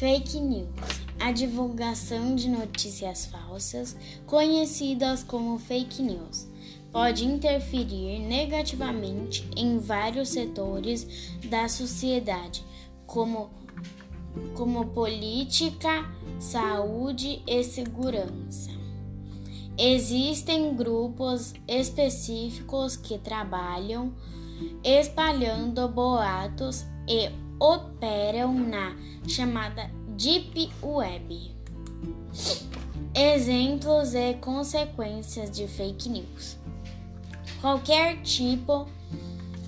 Fake news. A divulgação de notícias falsas, conhecidas como fake news, pode interferir negativamente em vários setores da sociedade, como, como política, saúde e segurança. Existem grupos específicos que trabalham espalhando boatos e operam na chamada Deep Web. Exemplos e consequências de fake news. Qualquer tipo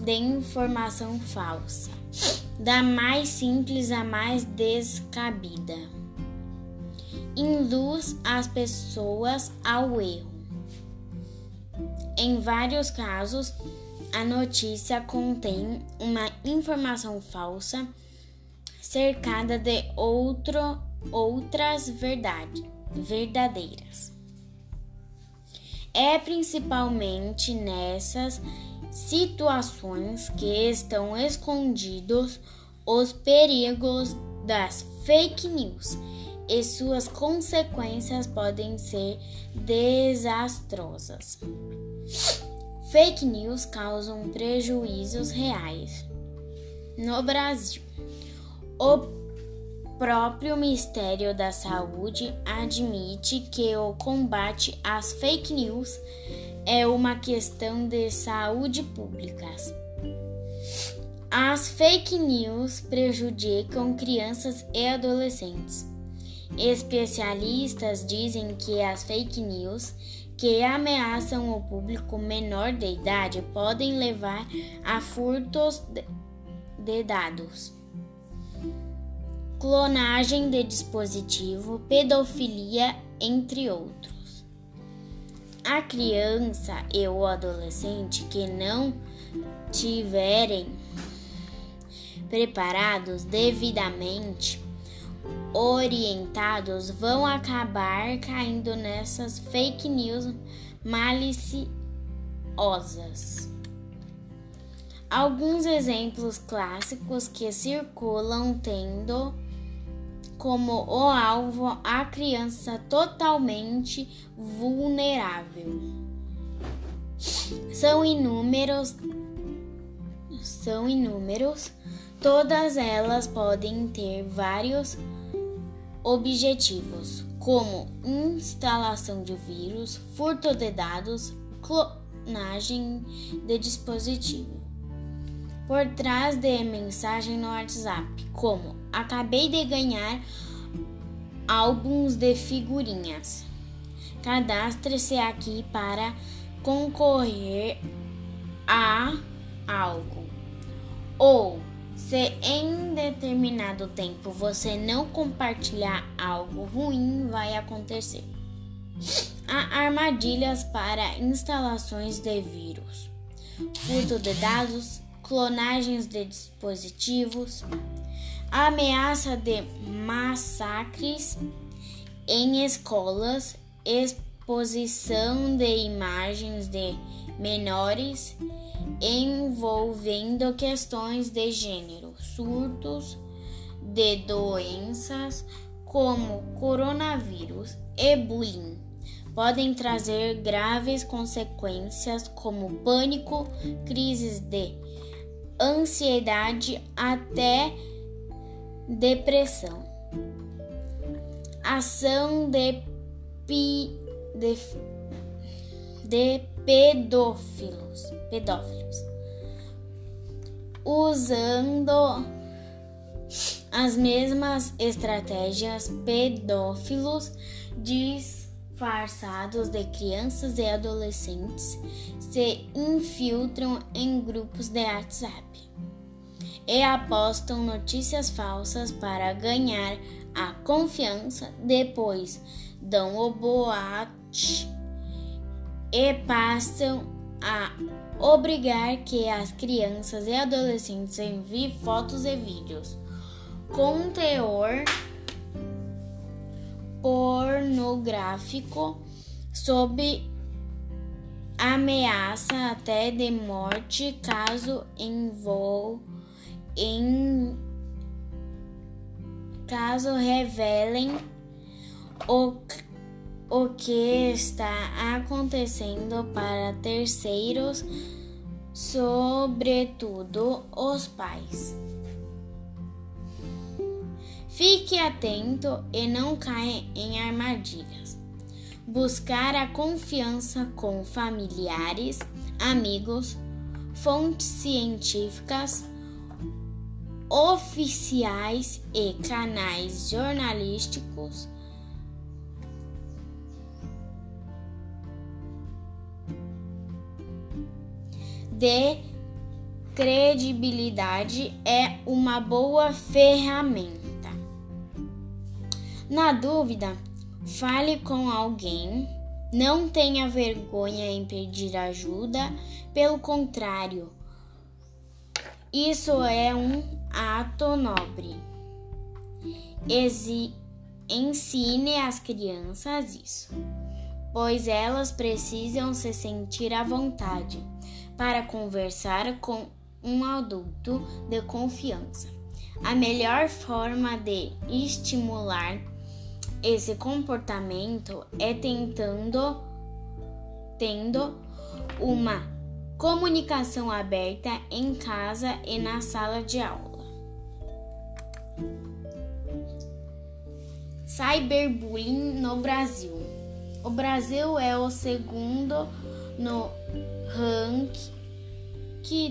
de informação falsa, da mais simples à mais descabida, induz as pessoas ao erro. Em vários casos, a notícia contém uma informação falsa cercada de outro, outras verdade, verdadeiras. É principalmente nessas situações que estão escondidos os perigos das fake news e suas consequências podem ser desastrosas. Fake news causam prejuízos reais. No Brasil, o próprio Ministério da Saúde admite que o combate às fake news é uma questão de saúde pública. As fake news prejudicam crianças e adolescentes. Especialistas dizem que as fake news que ameaçam o público menor de idade podem levar a furtos de dados, clonagem de dispositivo, pedofilia, entre outros. A criança e o adolescente que não tiverem preparados devidamente orientados vão acabar caindo nessas fake news maliciosas. Alguns exemplos clássicos que circulam tendo como o alvo a criança totalmente vulnerável. São inúmeros são inúmeros, todas elas podem ter vários objetivos, como instalação de vírus, furto de dados, clonagem de dispositivo. Por trás de mensagem no WhatsApp, como acabei de ganhar álbuns de figurinhas. Cadastre-se aqui para concorrer a algo. Ou se em determinado tempo você não compartilhar algo ruim, vai acontecer. Há armadilhas para instalações de vírus, furto de dados, clonagens de dispositivos, ameaça de massacres em escolas, exposição de imagens de menores envolvendo questões de gênero, surtos de doenças como coronavírus e bullying podem trazer graves consequências como pânico, crises de ansiedade até depressão. Ação de, pi, de, de pedófilos, pedófilos, usando as mesmas estratégias, pedófilos disfarçados de crianças e adolescentes se infiltram em grupos de WhatsApp e apostam notícias falsas para ganhar a confiança, depois dão o e passam a obrigar que as crianças e adolescentes enviem fotos e vídeos com teor pornográfico sob ameaça até de morte caso envolva em caso revelem o, o que está acontecendo para terceiros, sobretudo os pais. Fique atento e não caia em armadilhas. Buscar a confiança com familiares, amigos, fontes científicas, oficiais e canais jornalísticos. De credibilidade é uma boa ferramenta. Na dúvida, fale com alguém. Não tenha vergonha em pedir ajuda, pelo contrário, isso é um ato nobre. Exi ensine as crianças isso, pois elas precisam se sentir à vontade para conversar com um adulto de confiança. A melhor forma de estimular esse comportamento é tentando tendo uma comunicação aberta em casa e na sala de aula. Cyberbullying no Brasil. O Brasil é o segundo no ranking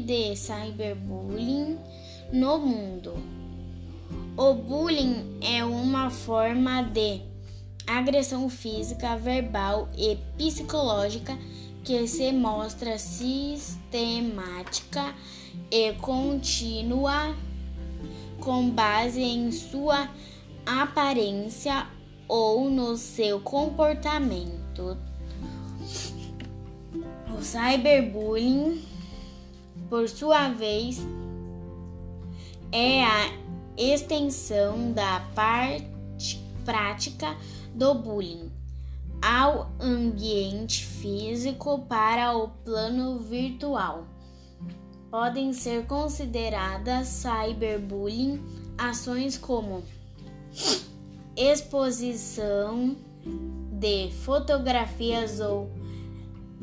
de cyberbullying no mundo. O bullying é uma forma de agressão física, verbal e psicológica que se mostra sistemática e contínua com base em sua aparência ou no seu comportamento. Cyberbullying, por sua vez, é a extensão da parte prática do bullying ao ambiente físico para o plano virtual. Podem ser consideradas cyberbullying ações como exposição de fotografias ou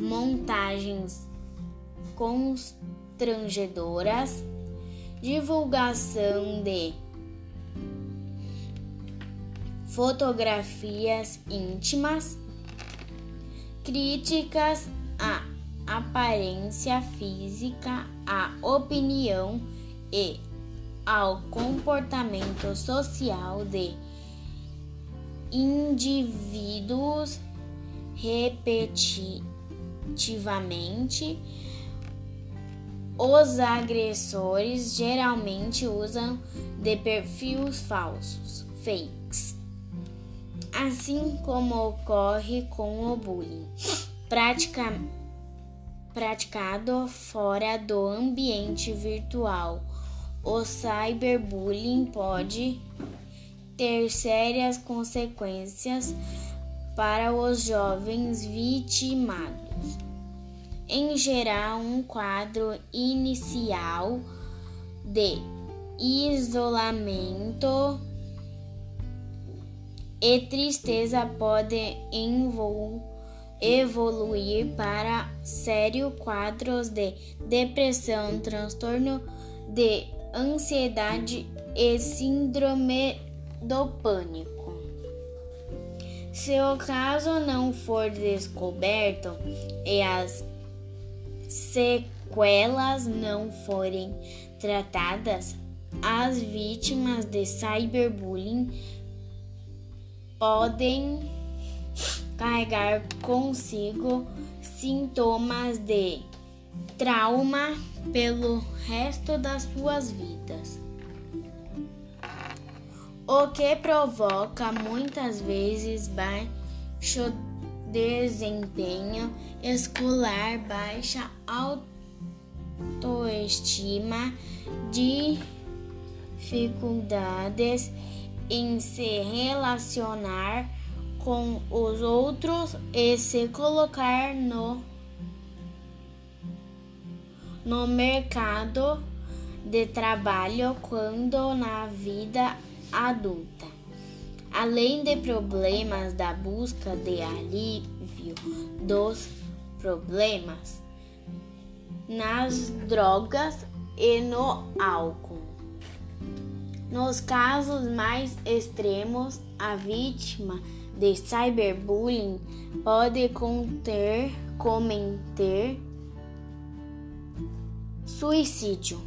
montagens constrangedoras, divulgação de fotografias íntimas, críticas à aparência física, à opinião e ao comportamento social de indivíduos repetitivamente. Os agressores geralmente usam de perfis falsos, fakes assim como ocorre com o bullying pratica, praticado fora do ambiente virtual. O cyberbullying pode ter sérias consequências para os jovens vitimados. Em geral, um quadro inicial de isolamento e tristeza pode evoluir para sérios quadros de depressão, transtorno de ansiedade e síndrome do pânico. Se o caso não for descoberto e as sequelas não forem tratadas, as vítimas de cyberbullying podem carregar consigo sintomas de trauma pelo resto das suas vidas. O que provoca muitas vezes baixo desempenho escolar, baixa autoestima, dificuldades em se relacionar com os outros e se colocar no, no mercado de trabalho quando na vida adulta. Além de problemas da busca de alívio dos problemas nas drogas e no álcool. Nos casos mais extremos, a vítima de cyberbullying pode conter, cometer suicídio.